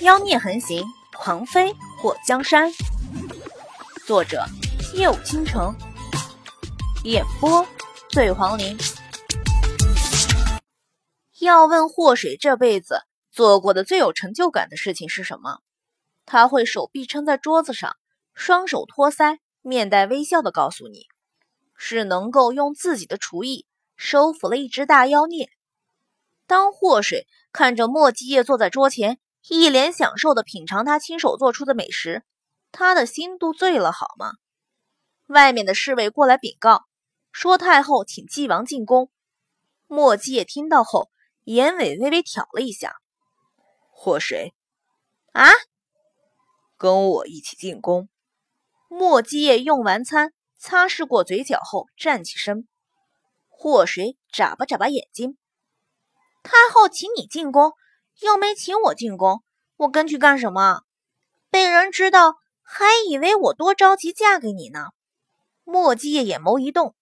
妖孽横行，狂飞过江山。作者：夜舞倾城，演播：醉黄林。要问祸水这辈子做过的最有成就感的事情是什么？他会手臂撑在桌子上，双手托腮，面带微笑的告诉你，是能够用自己的厨艺收服了一只大妖孽。当祸水看着莫基叶坐在桌前。一脸享受的品尝他亲手做出的美食，他的心都醉了，好吗？外面的侍卫过来禀告，说太后请纪王进宫。莫姬也听到后，眼尾微微挑了一下。祸水，啊，跟我一起进宫。莫姬也用完餐，擦拭过嘴角后站起身。祸水眨巴眨巴眼睛，太后请你进宫。又没请我进宫，我跟去干什么？被人知道，还以为我多着急嫁给你呢。莫姬夜眼眸一动，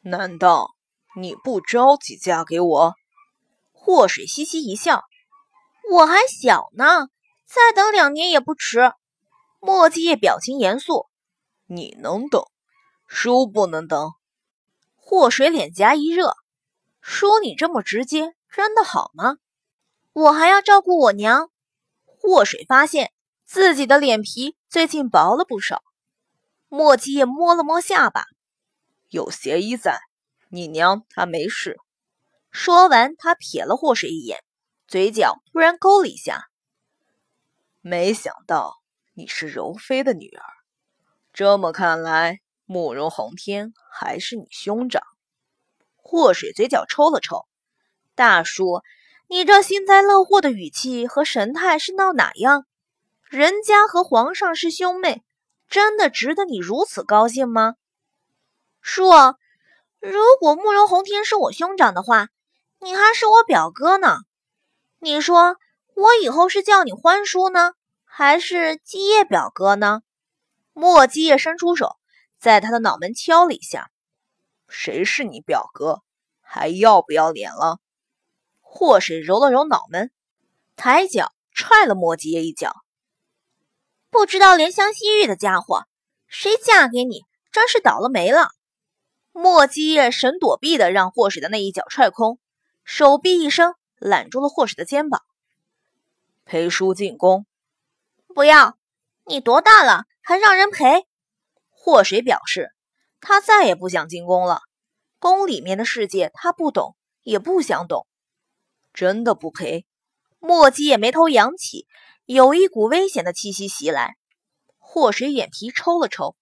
难道你不着急嫁给我？祸水嘻嘻一笑，我还小呢，再等两年也不迟。莫姬夜表情严肃，你能等，叔不能等。祸水脸颊一热，说你这么直接，真的好吗？我还要照顾我娘。祸水发现自己的脸皮最近薄了不少。莫七也摸了摸下巴，有邪医在，你娘她没事。说完，他瞥了祸水一眼，嘴角突然勾了一下。没想到你是柔妃的女儿，这么看来，慕容宏天还是你兄长。祸水嘴角抽了抽，大叔。你这幸灾乐祸的语气和神态是闹哪样？人家和皇上是兄妹，真的值得你如此高兴吗？叔，如果慕容宏天是我兄长的话，你还是我表哥呢。你说我以后是叫你欢叔呢，还是基业表哥呢？莫基业伸出手，在他的脑门敲了一下。谁是你表哥？还要不要脸了？祸水揉了揉脑门，抬脚踹了莫姬夜一脚。不知道怜香惜玉的家伙，谁嫁给你，真是倒了霉了。莫姬夜神躲避的让祸水的那一脚踹空，手臂一伸，揽住了祸水的肩膀。陪叔进宫？不要！你多大了，还让人陪？祸水表示，他再也不想进宫了。宫里面的世界他不懂，也不想懂。真的不赔？莫姬也眉头扬起，有一股危险的气息袭来。祸水眼皮抽了抽，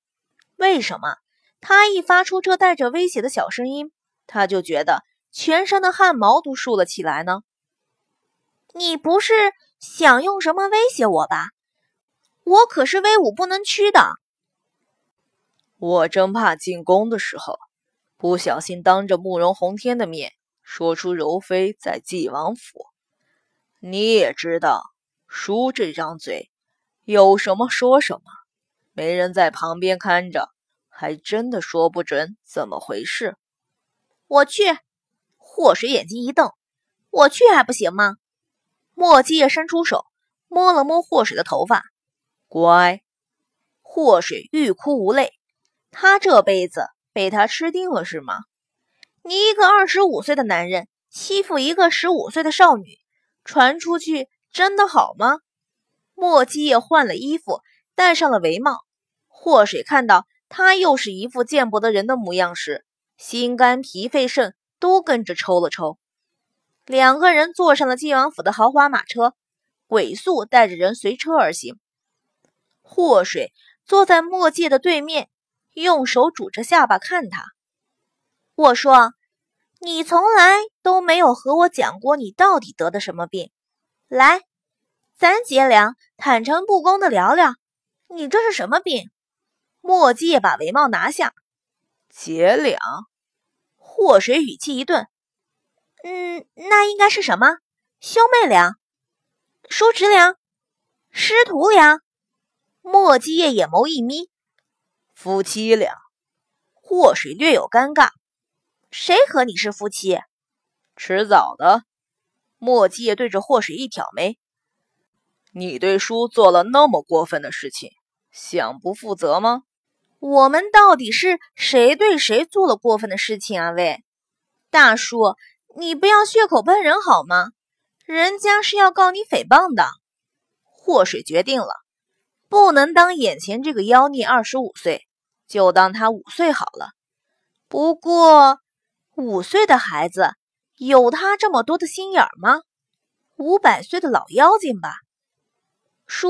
为什么？他一发出这带着威胁的小声音，他就觉得全身的汗毛都竖了起来呢。你不是想用什么威胁我吧？我可是威武不能屈的。我真怕进宫的时候，不小心当着慕容宏天的面。说出柔妃在纪王府，你也知道，叔这张嘴有什么说什么，没人在旁边看着，还真的说不准怎么回事。我去，祸水眼睛一瞪，我去还不行吗？莫姬也伸出手摸了摸祸水的头发，乖。祸水欲哭无泪，他这辈子被他吃定了是吗？你一个二十五岁的男人欺负一个十五岁的少女，传出去真的好吗？莫姬也换了衣服，戴上了帷帽。祸水看到他又是一副见不得人的模样时，心肝脾肺肾都跟着抽了抽。两个人坐上了晋王府的豪华马车，鬼宿带着人随车而行。祸水坐在墨界的对面，用手拄着下巴看他。我说。你从来都没有和我讲过你到底得的什么病，来，咱姐俩坦诚不公的聊聊，你这是什么病？墨迹把帷帽拿下，姐俩，祸水语气一顿，嗯，那应该是什么？兄妹俩，叔侄俩，师徒俩？墨迹叶眼眸一眯，夫妻俩。祸水略有尴尬。谁和你是夫妻？迟早的。莫季对着祸水一挑眉：“你对叔做了那么过分的事情，想不负责吗？我们到底是谁对谁做了过分的事情啊？喂，大叔，你不要血口喷人好吗？人家是要告你诽谤的。祸水决定了，不能当眼前这个妖孽二十五岁，就当他五岁好了。不过，五岁的孩子有他这么多的心眼吗？五百岁的老妖精吧。叔，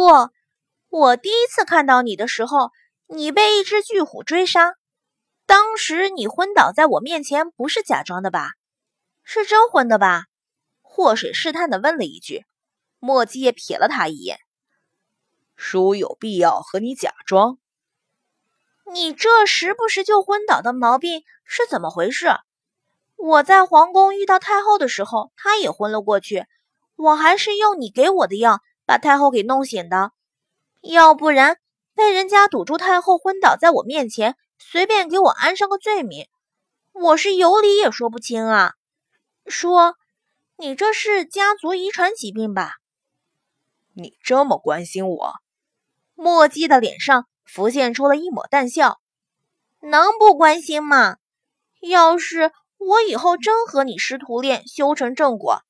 我第一次看到你的时候。你被一只巨虎追杀，当时你昏倒在我面前，不是假装的吧？是真昏的吧？祸水试探的问了一句。墨迹也瞥了他一眼。叔有必要和你假装？你这时不时就昏倒的毛病是怎么回事？我在皇宫遇到太后的时候，她也昏了过去，我还是用你给我的药把太后给弄醒的，要不然。被人家堵住太后昏倒在我面前，随便给我安上个罪名，我是有理也说不清啊！说你这是家族遗传疾病吧？你这么关心我，墨迹的脸上浮现出了一抹淡笑。能不关心吗？要是我以后真和你师徒恋修成正果，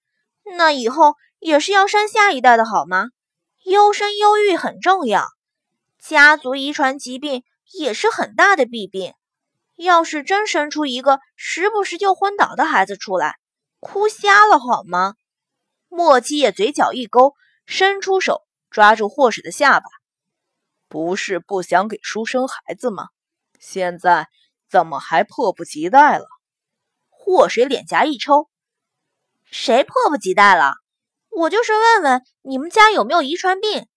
那以后也是要生下一代的好吗？优生优育很重要。家族遗传疾病也是很大的弊病，要是真生出一个时不时就昏倒的孩子出来，哭瞎了好吗？莫七也嘴角一勾，伸出手抓住霍水的下巴。不是不想给叔生孩子吗？现在怎么还迫不及待了？祸水脸颊一抽，谁迫不及待了？我就是问问你们家有没有遗传病，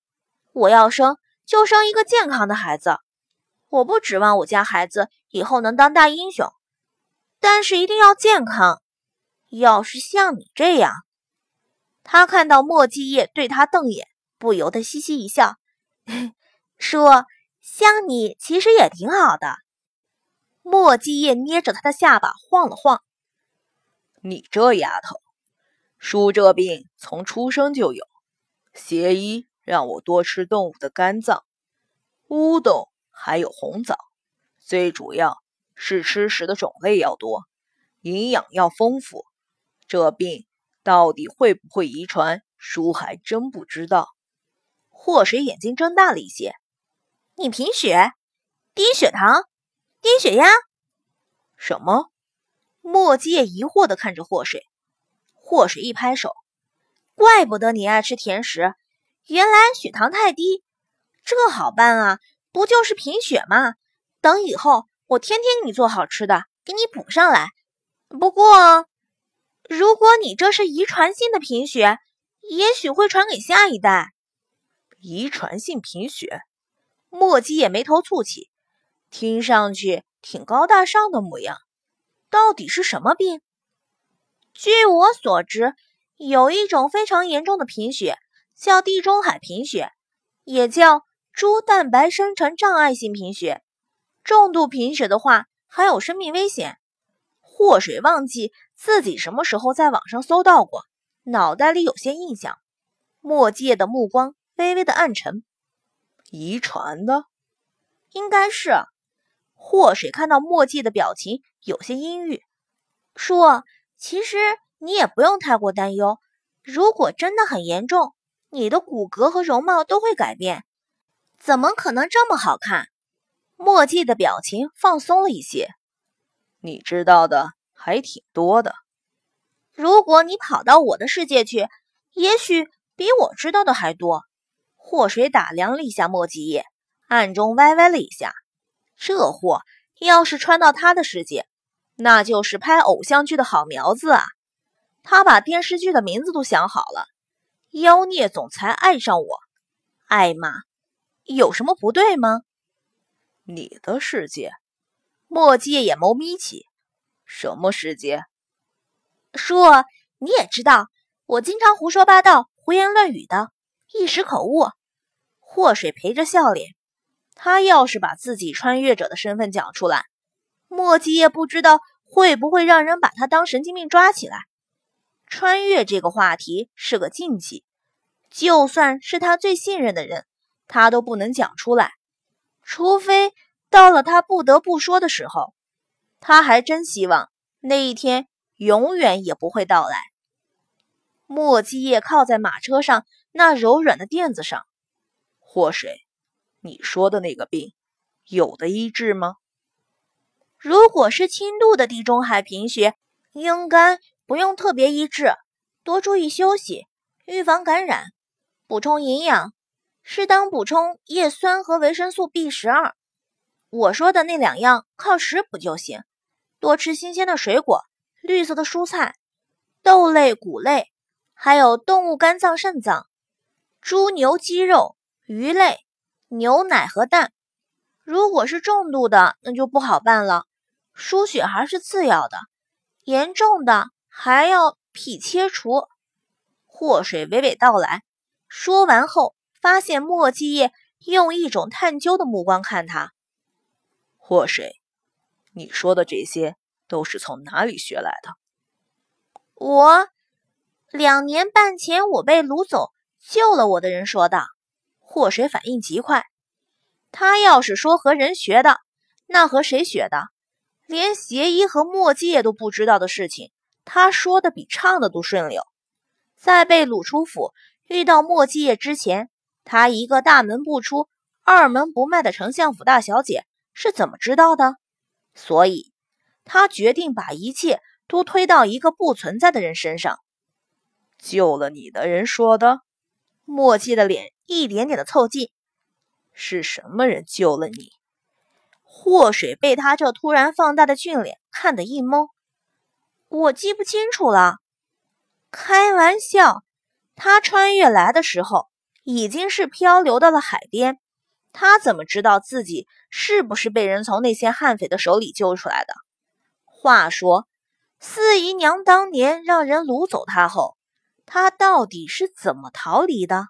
我要生。就生一个健康的孩子，我不指望我家孩子以后能当大英雄，但是一定要健康。要是像你这样，他看到莫继业对他瞪眼，不由得嘻嘻一笑，说：“像你其实也挺好的。”莫继业捏着他的下巴晃了晃：“你这丫头，叔这病从出生就有，邪医。”让我多吃动物的肝脏、乌豆还有红枣，最主要是吃食的种类要多，营养要丰富。这病到底会不会遗传，叔还真不知道。祸水眼睛睁大了一些：“你贫血、低血糖、低血压？什么？”墨迹也疑惑的看着祸水。祸水一拍手：“怪不得你爱吃甜食。”原来血糖太低，这好办啊，不就是贫血吗？等以后我天天给你做好吃的，给你补上来。不过，如果你这是遗传性的贫血，也许会传给下一代。遗传性贫血，莫基也眉头蹙起，听上去挺高大上的模样。到底是什么病？据我所知，有一种非常严重的贫血。叫地中海贫血，也叫猪蛋白生成障碍性贫血。重度贫血的话，还有生命危险。祸水忘记自己什么时候在网上搜到过，脑袋里有些印象。墨界的目光微微的暗沉，遗传的，应该是。祸水看到墨迹的表情有些阴郁，说：“其实你也不用太过担忧，如果真的很严重。”你的骨骼和容貌都会改变，怎么可能这么好看？墨迹的表情放松了一些。你知道的还挺多的。如果你跑到我的世界去，也许比我知道的还多。祸水打量了一下墨迹叶，暗中歪歪了一下。这货要是穿到他的世界，那就是拍偶像剧的好苗子啊！他把电视剧的名字都想好了。妖孽总裁爱上我，艾玛，有什么不对吗？你的世界，墨迹眼眸眯起，什么世界？叔你也知道，我经常胡说八道、胡言乱语的，一时口误。祸水陪着笑脸，他要是把自己穿越者的身份讲出来，墨迹也不知道会不会让人把他当神经病抓起来。穿越这个话题是个禁忌，就算是他最信任的人，他都不能讲出来，除非到了他不得不说的时候。他还真希望那一天永远也不会到来。莫继业靠在马车上那柔软的垫子上，祸水，你说的那个病，有的医治吗？如果是轻度的地中海贫血，应该不用特别医治，多注意休息，预防感染，补充营养，适当补充叶酸和维生素 B 十二。我说的那两样靠食补就行，多吃新鲜的水果、绿色的蔬菜、豆类、谷类，还有动物肝脏、肾脏、猪牛鸡肉、鱼类、牛奶和蛋。如果是重度的，那就不好办了。输血还是次要的，严重的还要脾切除。祸水娓娓道来，说完后，发现莫继业用一种探究的目光看他。祸水，你说的这些都是从哪里学来的？我两年半前，我被掳走救了我的人说的。祸水反应极快，他要是说和人学的，那和谁学的？连邪医和墨界都不知道的事情，他说的比唱的都顺溜。在被掳出府遇到墨界之前，他一个大门不出、二门不迈的丞相府大小姐是怎么知道的？所以，他决定把一切都推到一个不存在的人身上。救了你的人说的，墨界的脸一点点的凑近。是什么人救了你？祸水被他这突然放大的俊脸看得一懵，我记不清楚了。开玩笑，他穿越来的时候已经是漂流到了海边，他怎么知道自己是不是被人从那些悍匪的手里救出来的？话说，四姨娘当年让人掳走他后，他到底是怎么逃离的？